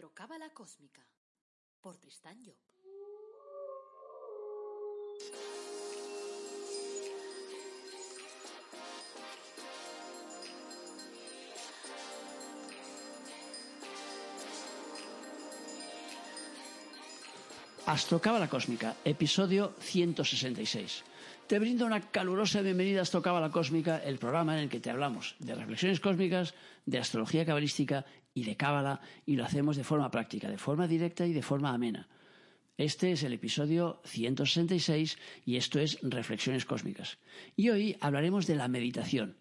Astrocábala Cósmica por Tristán Job. Astrocábala Cósmica, episodio 166. Te brindo una calurosa bienvenida a Astrocábala Cósmica, el programa en el que te hablamos de reflexiones cósmicas, de astrología cabalística y de cábala, y lo hacemos de forma práctica, de forma directa y de forma amena. Este es el episodio 166 y esto es Reflexiones Cósmicas. Y hoy hablaremos de la meditación,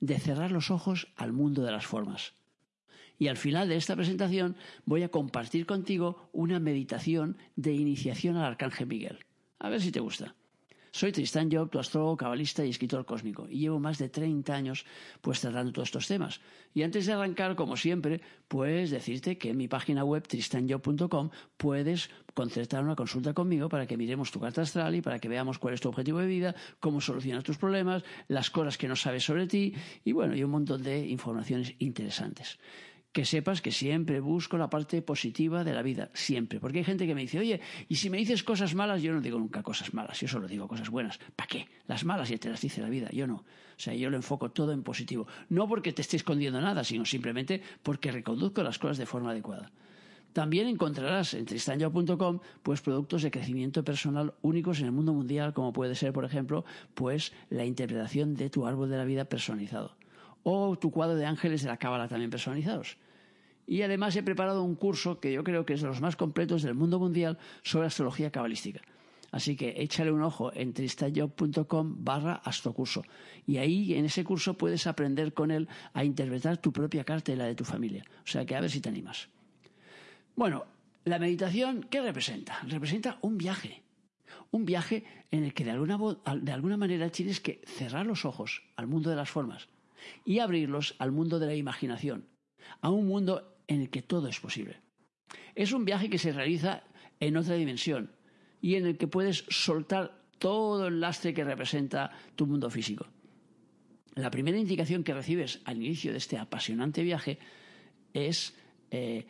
de cerrar los ojos al mundo de las formas. Y al final de esta presentación voy a compartir contigo una meditación de iniciación al Arcángel Miguel. A ver si te gusta. Soy Tristán Job, tu astrólogo, cabalista y escritor cósmico, y llevo más de 30 años pues tratando todos estos temas. Y antes de arrancar, como siempre, pues decirte que en mi página web tristanjob.com puedes concertar una consulta conmigo para que miremos tu carta astral y para que veamos cuál es tu objetivo de vida, cómo solucionas tus problemas, las cosas que no sabes sobre ti y bueno, y un montón de informaciones interesantes que sepas que siempre busco la parte positiva de la vida, siempre. Porque hay gente que me dice, oye, y si me dices cosas malas, yo no digo nunca cosas malas, yo solo digo cosas buenas. ¿Para qué? Las malas ya te las dice la vida, yo no. O sea, yo lo enfoco todo en positivo. No porque te esté escondiendo nada, sino simplemente porque reconduzco las cosas de forma adecuada. También encontrarás en tristanyao.com pues productos de crecimiento personal únicos en el mundo mundial, como puede ser, por ejemplo, pues la interpretación de tu árbol de la vida personalizado o tu cuadro de ángeles de la cábala también personalizados. Y además he preparado un curso que yo creo que es de los más completos del mundo mundial sobre astrología cabalística. Así que échale un ojo en tristajob.com barra astrocurso. Y ahí en ese curso puedes aprender con él a interpretar tu propia carta y la de tu familia. O sea que a ver si te animas. Bueno, la meditación, ¿qué representa? Representa un viaje. Un viaje en el que de alguna, de alguna manera tienes que cerrar los ojos al mundo de las formas y abrirlos al mundo de la imaginación, a un mundo en el que todo es posible. Es un viaje que se realiza en otra dimensión y en el que puedes soltar todo el lastre que representa tu mundo físico. La primera indicación que recibes al inicio de este apasionante viaje es eh,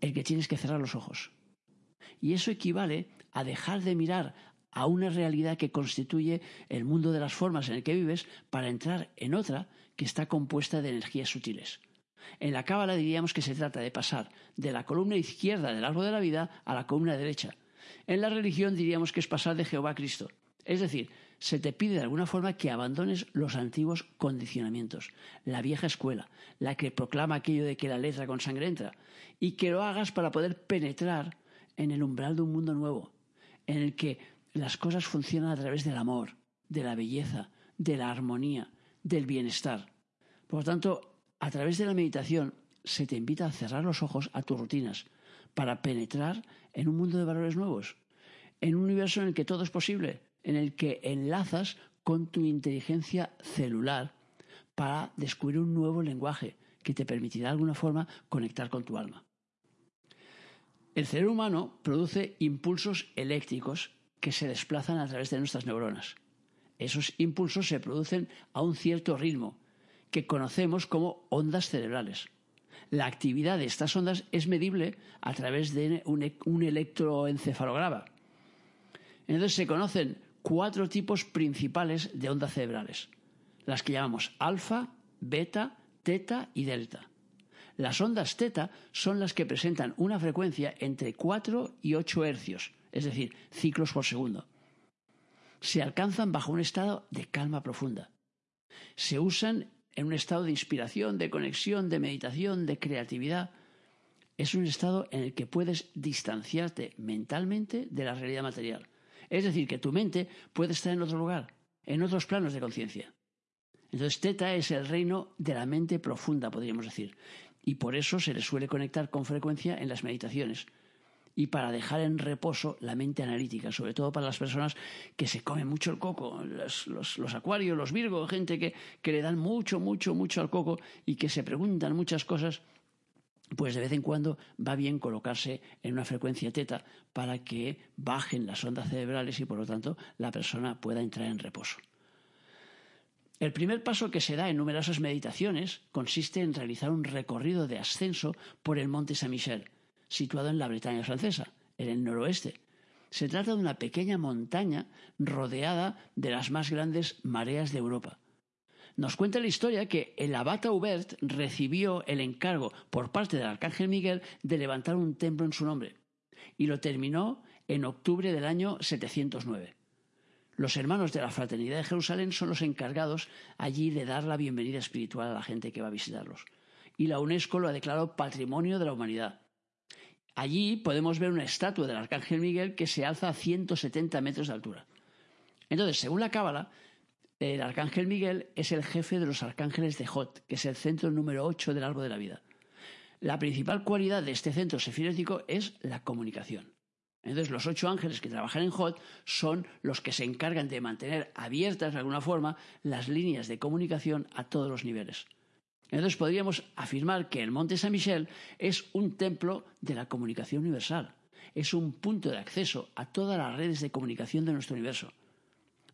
el que tienes que cerrar los ojos. Y eso equivale a dejar de mirar a una realidad que constituye el mundo de las formas en el que vives para entrar en otra que está compuesta de energías sutiles. En la cábala diríamos que se trata de pasar de la columna izquierda del árbol de la vida a la columna derecha. En la religión diríamos que es pasar de Jehová a Cristo. Es decir, se te pide de alguna forma que abandones los antiguos condicionamientos, la vieja escuela, la que proclama aquello de que la letra con sangre entra, y que lo hagas para poder penetrar en el umbral de un mundo nuevo, en el que las cosas funcionan a través del amor, de la belleza, de la armonía, del bienestar. Por tanto, a través de la meditación se te invita a cerrar los ojos a tus rutinas para penetrar en un mundo de valores nuevos, en un universo en el que todo es posible, en el que enlazas con tu inteligencia celular para descubrir un nuevo lenguaje que te permitirá de alguna forma conectar con tu alma. El cerebro humano produce impulsos eléctricos que se desplazan a través de nuestras neuronas. Esos impulsos se producen a un cierto ritmo, que conocemos como ondas cerebrales. La actividad de estas ondas es medible a través de un, un electroencefalograma. Entonces se conocen cuatro tipos principales de ondas cerebrales, las que llamamos alfa, beta, teta y delta. Las ondas teta son las que presentan una frecuencia entre 4 y 8 hercios, es decir, ciclos por segundo. Se alcanzan bajo un estado de calma profunda. Se usan en un estado de inspiración, de conexión, de meditación, de creatividad. Es un estado en el que puedes distanciarte mentalmente de la realidad material. Es decir, que tu mente puede estar en otro lugar, en otros planos de conciencia. Entonces, Teta es el reino de la mente profunda, podríamos decir. Y por eso se le suele conectar con frecuencia en las meditaciones y para dejar en reposo la mente analítica, sobre todo para las personas que se comen mucho el coco, los, acuarios, los virgos, gente que, que le dan mucho, mucho, mucho al coco y que se preguntan muchas cosas pues de vez en cuando va bien colocarse en una frecuencia teta para que bajen las ondas cerebrales y por lo tanto la persona pueda entrar en reposo. El primer paso que se da en numerosas meditaciones consiste en realizar un recorrido de ascenso por el monte Saint Michel, situado en la Bretaña francesa, en el noroeste. Se trata de una pequeña montaña rodeada de las más grandes mareas de Europa. Nos cuenta la historia que el abad Aubert recibió el encargo por parte del arcángel Miguel de levantar un templo en su nombre y lo terminó en octubre del año 709. Los hermanos de la Fraternidad de Jerusalén son los encargados allí de dar la bienvenida espiritual a la gente que va a visitarlos. Y la UNESCO lo ha declarado Patrimonio de la Humanidad. Allí podemos ver una estatua del Arcángel Miguel que se alza a 170 metros de altura. Entonces, según la Cábala, el Arcángel Miguel es el jefe de los arcángeles de Jot, que es el centro número 8 del árbol de la vida. La principal cualidad de este centro sefirético es la comunicación. Entonces, los ocho ángeles que trabajan en Hot son los que se encargan de mantener abiertas de alguna forma las líneas de comunicación a todos los niveles. Entonces, podríamos afirmar que el Monte Saint Michel es un templo de la comunicación universal. Es un punto de acceso a todas las redes de comunicación de nuestro universo.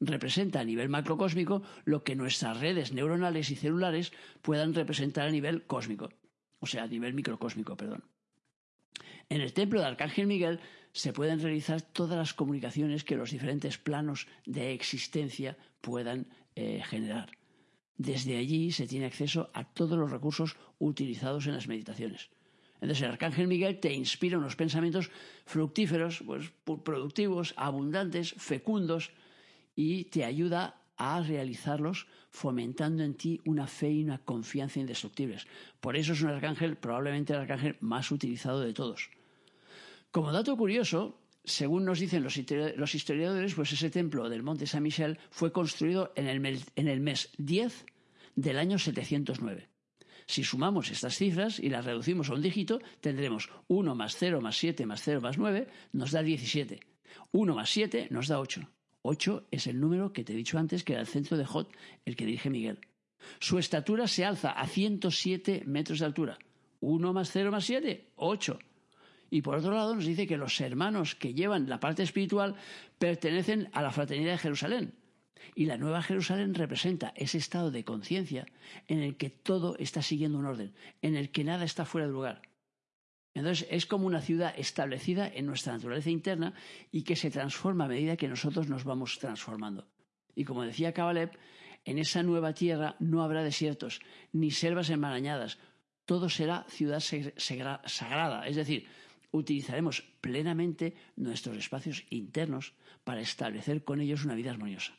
Representa a nivel macrocósmico lo que nuestras redes neuronales y celulares puedan representar a nivel cósmico, o sea, a nivel microcósmico, perdón. En el templo de Arcángel Miguel se pueden realizar todas las comunicaciones que los diferentes planos de existencia puedan eh, generar. Desde allí se tiene acceso a todos los recursos utilizados en las meditaciones. Entonces el Arcángel Miguel te inspira unos pensamientos fructíferos, pues, productivos, abundantes, fecundos, y te ayuda a realizarlos fomentando en ti una fe y una confianza indestructibles. Por eso es un arcángel, probablemente el arcángel más utilizado de todos. Como dato curioso, según nos dicen los historiadores, pues ese templo del Monte Saint Michel fue construido en el, mes 10 del año 709. Si sumamos estas cifras y las reducimos a un dígito, tendremos 1 más 0 más 7 más 0 más 9 nos da 17. 1 más 7 nos da 8. 8 es el número que te he dicho antes que era el centro de Jot, el que dirige Miguel. Su estatura se alza a 107 metros de altura. 1 más 0 más 7, 8. Y por otro lado nos dice que los hermanos que llevan la parte espiritual pertenecen a la fraternidad de Jerusalén. Y la Nueva Jerusalén representa ese estado de conciencia en el que todo está siguiendo un orden, en el que nada está fuera de lugar. Entonces es como una ciudad establecida en nuestra naturaleza interna y que se transforma a medida que nosotros nos vamos transformando. Y como decía Kabalev, en esa nueva tierra no habrá desiertos ni selvas enmarañadas, todo será ciudad sagrada, es decir, utilizaremos plenamente nuestros espacios internos para establecer con ellos una vida armoniosa.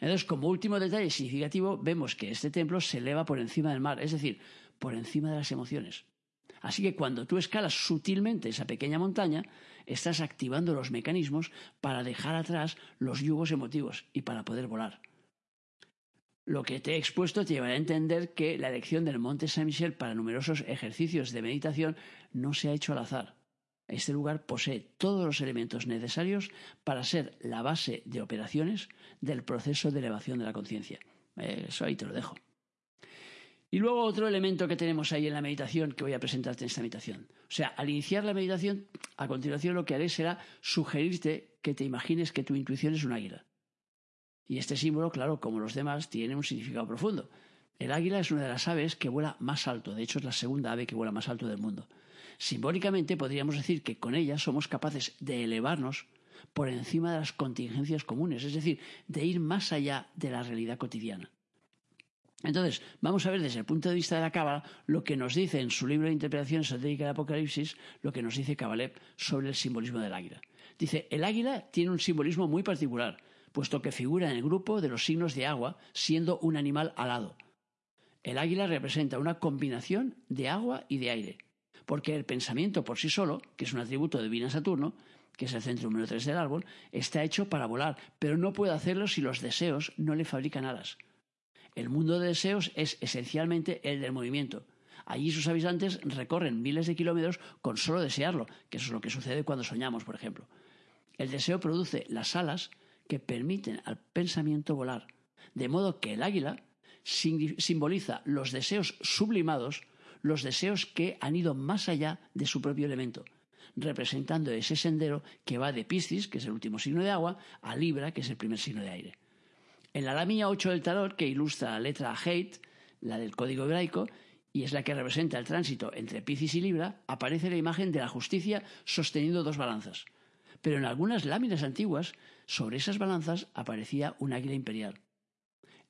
Entonces, como último detalle significativo, vemos que este templo se eleva por encima del mar, es decir, por encima de las emociones. Así que cuando tú escalas sutilmente esa pequeña montaña, estás activando los mecanismos para dejar atrás los yugos emotivos y para poder volar. Lo que te he expuesto te llevará a entender que la elección del Monte Saint-Michel para numerosos ejercicios de meditación no se ha hecho al azar. Este lugar posee todos los elementos necesarios para ser la base de operaciones del proceso de elevación de la conciencia. Eso ahí te lo dejo. Y luego otro elemento que tenemos ahí en la meditación que voy a presentarte en esta meditación. O sea, al iniciar la meditación, a continuación lo que haré será sugerirte que te imagines que tu intuición es un águila. Y este símbolo, claro, como los demás, tiene un significado profundo. El águila es una de las aves que vuela más alto, de hecho es la segunda ave que vuela más alto del mundo. Simbólicamente podríamos decir que con ella somos capaces de elevarnos por encima de las contingencias comunes, es decir, de ir más allá de la realidad cotidiana. Entonces, vamos a ver desde el punto de vista de la Cábala lo que nos dice en su libro de interpretación esotérica del Apocalipsis, lo que nos dice Kabalev sobre el simbolismo del águila. Dice, el águila tiene un simbolismo muy particular, puesto que figura en el grupo de los signos de agua, siendo un animal alado. El águila representa una combinación de agua y de aire, porque el pensamiento por sí solo, que es un atributo de Vina Saturno, que es el centro número 3 del árbol, está hecho para volar, pero no puede hacerlo si los deseos no le fabrican alas. El mundo de deseos es esencialmente el del movimiento. Allí sus habitantes recorren miles de kilómetros con solo desearlo, que eso es lo que sucede cuando soñamos, por ejemplo. El deseo produce las alas que permiten al pensamiento volar, de modo que el águila simboliza los deseos sublimados, los deseos que han ido más allá de su propio elemento, representando ese sendero que va de Piscis, que es el último signo de agua, a Libra, que es el primer signo de aire. En la lámina 8 del tarot, que ilustra la letra Hate, la del código hebraico, y es la que representa el tránsito entre Piscis y Libra, aparece la imagen de la justicia sosteniendo dos balanzas. Pero en algunas láminas antiguas, sobre esas balanzas aparecía un águila imperial.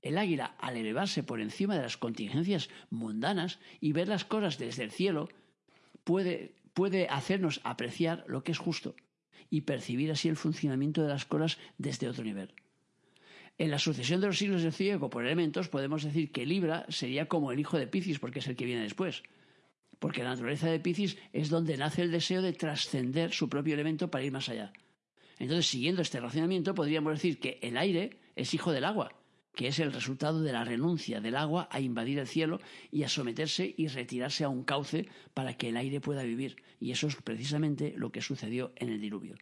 El águila, al elevarse por encima de las contingencias mundanas y ver las cosas desde el cielo, puede, puede hacernos apreciar lo que es justo y percibir así el funcionamiento de las cosas desde otro nivel. En la sucesión de los siglos del zodíaco por elementos podemos decir que Libra sería como el hijo de Piscis porque es el que viene después. Porque la naturaleza de Piscis es donde nace el deseo de trascender su propio elemento para ir más allá. Entonces, siguiendo este razonamiento, podríamos decir que el aire es hijo del agua, que es el resultado de la renuncia del agua a invadir el cielo y a someterse y retirarse a un cauce para que el aire pueda vivir. Y eso es precisamente lo que sucedió en el diluvio.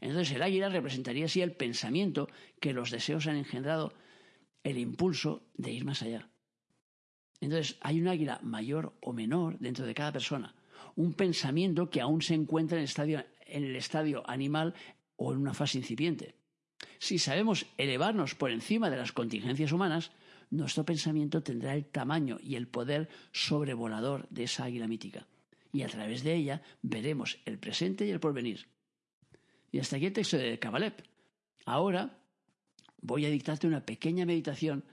Entonces el águila representaría así el pensamiento que los deseos han engendrado, el impulso de ir más allá. Entonces hay un águila mayor o menor dentro de cada persona, un pensamiento que aún se encuentra en el estadio, en el estadio animal o en una fase incipiente. Si sabemos elevarnos por encima de las contingencias humanas, nuestro pensamiento tendrá el tamaño y el poder sobrevolador de esa águila mítica. Y a través de ella veremos el presente y el porvenir. Y hasta aquí el texto de Kabbalah. Ahora voy a dictarte una pequeña meditación,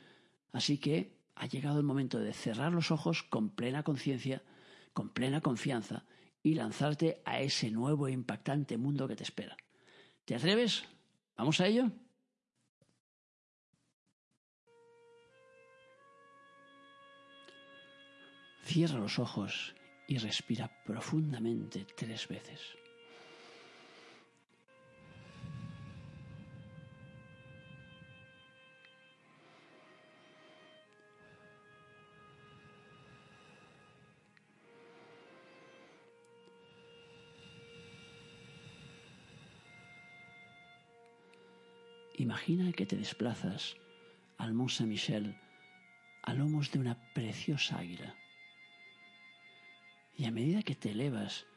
así que ha llegado el momento de cerrar los ojos con plena conciencia, con plena confianza y lanzarte a ese nuevo e impactante mundo que te espera. ¿Te atreves? ¿Vamos a ello? Cierra los ojos y respira profundamente tres veces. Imagina que te desplazas al Mont Saint-Michel a lomos de una preciosa águila. Y a medida que te elevas,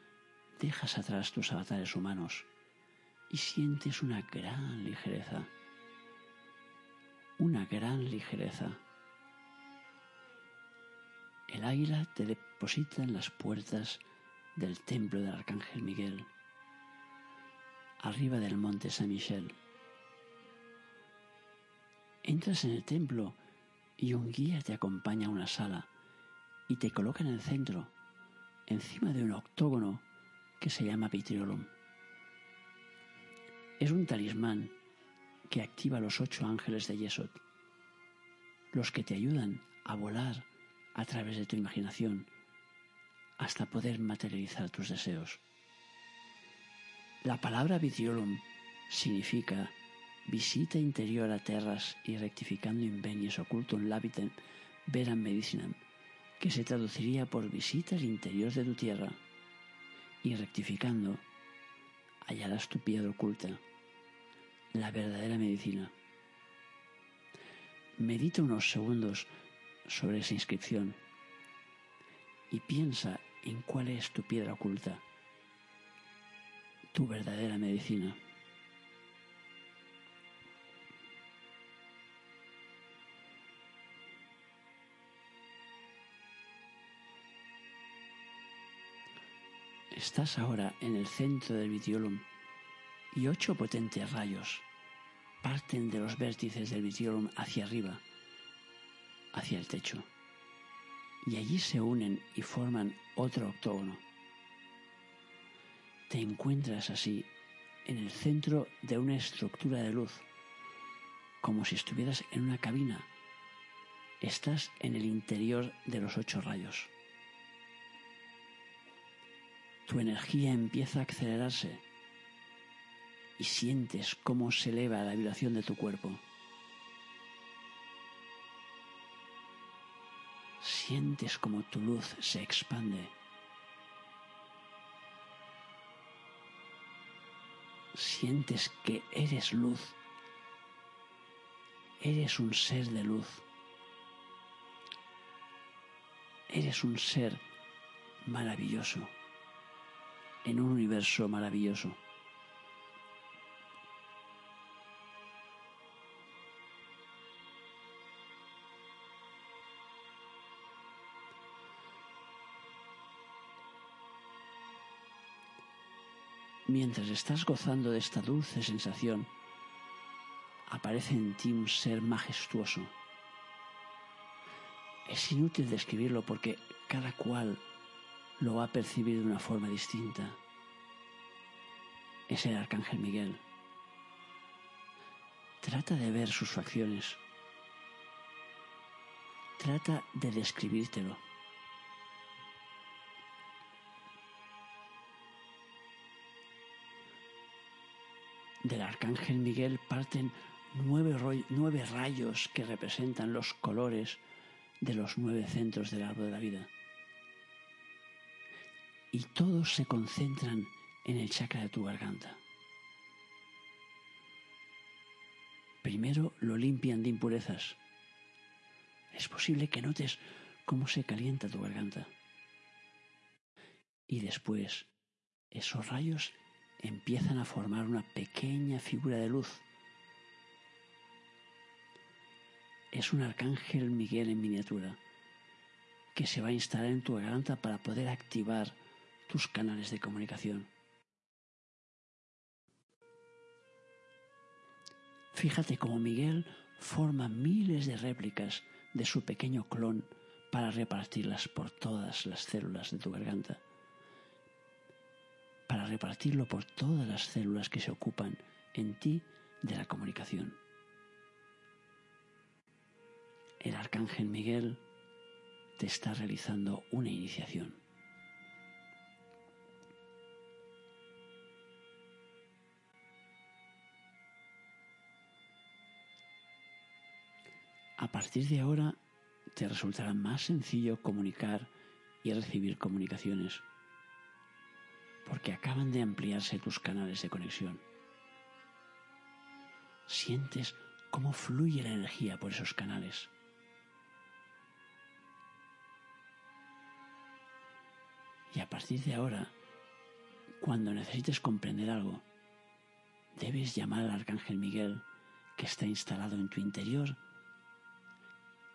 dejas atrás tus avatares humanos y sientes una gran ligereza. Una gran ligereza. El águila te deposita en las puertas del templo del Arcángel Miguel, arriba del monte Saint Michel. Entras en el templo y un guía te acompaña a una sala y te coloca en el centro, encima de un octógono que se llama Vitriolum. Es un talismán que activa los ocho ángeles de Yesod, los que te ayudan a volar a través de tu imaginación hasta poder materializar tus deseos. La palabra Vitriolum significa visita interior a terras y rectificando invenios oculto en l'habitem veran medicinam, que se traduciría por visita al interior de tu tierra, y rectificando hallarás tu piedra oculta, la verdadera medicina. Medita unos segundos sobre esa inscripción y piensa en cuál es tu piedra oculta, tu verdadera medicina. Estás ahora en el centro del vitiolum y ocho potentes rayos parten de los vértices del vitiolum hacia arriba, hacia el techo, y allí se unen y forman otro octógono. Te encuentras así en el centro de una estructura de luz, como si estuvieras en una cabina. Estás en el interior de los ocho rayos tu energía empieza a acelerarse y sientes cómo se eleva la vibración de tu cuerpo. Sientes como tu luz se expande. Sientes que eres luz. Eres un ser de luz. Eres un ser maravilloso en un universo maravilloso. Mientras estás gozando de esta dulce sensación, aparece en ti un ser majestuoso. Es inútil describirlo porque cada cual lo va a percibir de una forma distinta. Es el arcángel Miguel. Trata de ver sus facciones. Trata de describírtelo. Del arcángel Miguel parten nueve, nueve, rayos que representan los colores de los nueve centros del árbol de la vida. Y todos se concentran en el chakra de tu garganta. Primero lo limpian de impurezas. Es posible que notes cómo se calienta tu garganta. Y después esos rayos empiezan a formar una pequeña figura de luz. Es un arcángel Miguel en miniatura que se va a instalar en tu garganta para poder activar tus canales de comunicación. Fíjate cómo Miguel forma miles de réplicas de su pequeño clon para repartirlas por todas las células de tu garganta para repartirlo por todas las células que se ocupan en ti de la comunicación. El arcángel Miguel te está realizando una iniciación. A partir de ahora te resultará más sencillo comunicar y recibir comunicaciones porque acaban de ampliarse tus canales de conexión. Sientes cómo fluye la energía por esos canales. Y a partir de ahora, cuando necesites comprender algo, debes llamar al Arcángel Miguel que está instalado en tu interior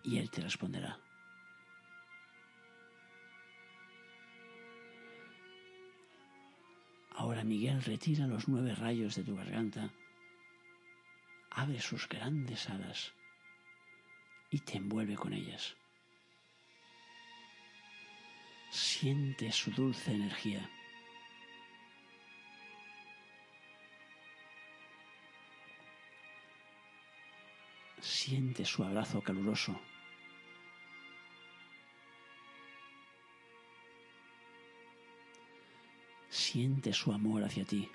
y él te responderá. Ahora Miguel retira los nueve rayos de tu garganta, abre sus grandes alas y te envuelve con ellas. Siente su dulce energía. Siente su abrazo caluroso. Siente su amor hacia ti.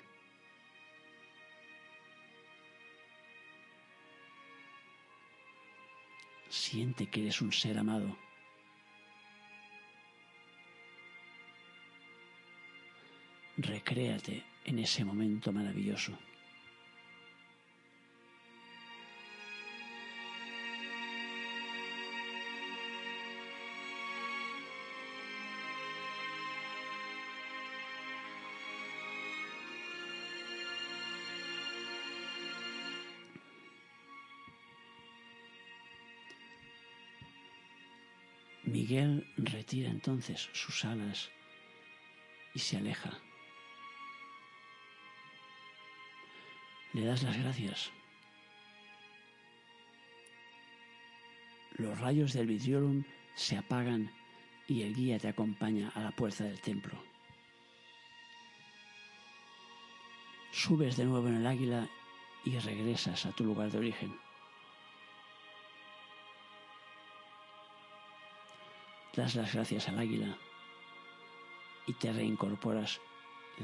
Siente que eres un ser amado. Recréate en ese momento maravilloso. Miguel retira entonces sus alas y se aleja. Le das las gracias. Los rayos del vidriorum se apagan y el guía te acompaña a la puerta del templo. Subes de nuevo en el águila y regresas a tu lugar de origen. Das las gracias al águila y te reincorporas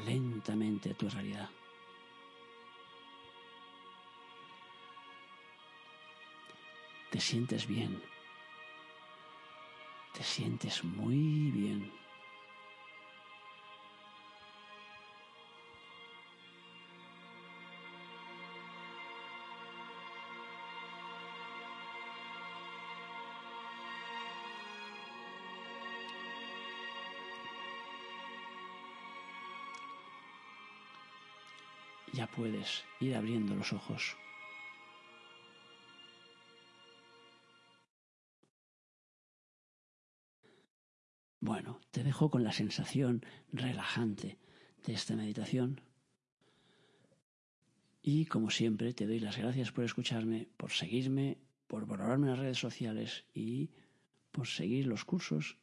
lentamente a tu realidad. Te sientes bien. Te sientes muy bien. Puedes ir abriendo los ojos. Bueno, te dejo con la sensación relajante de esta meditación Y como siempre, te doy las gracias por escucharme, por seguirme, por valorarme en las redes sociales y por seguir los cursos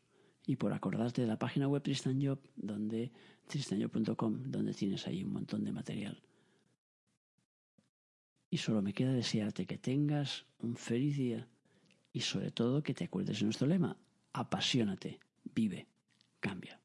y por acordarte de la página web Tristan Job, donde tristanjob.com, donde tienes ahí un montón de material. Y solo me queda desearte que tengas un feliz día y sobre todo que te acuerdes de nuestro lema, apasionate, vive, cambia.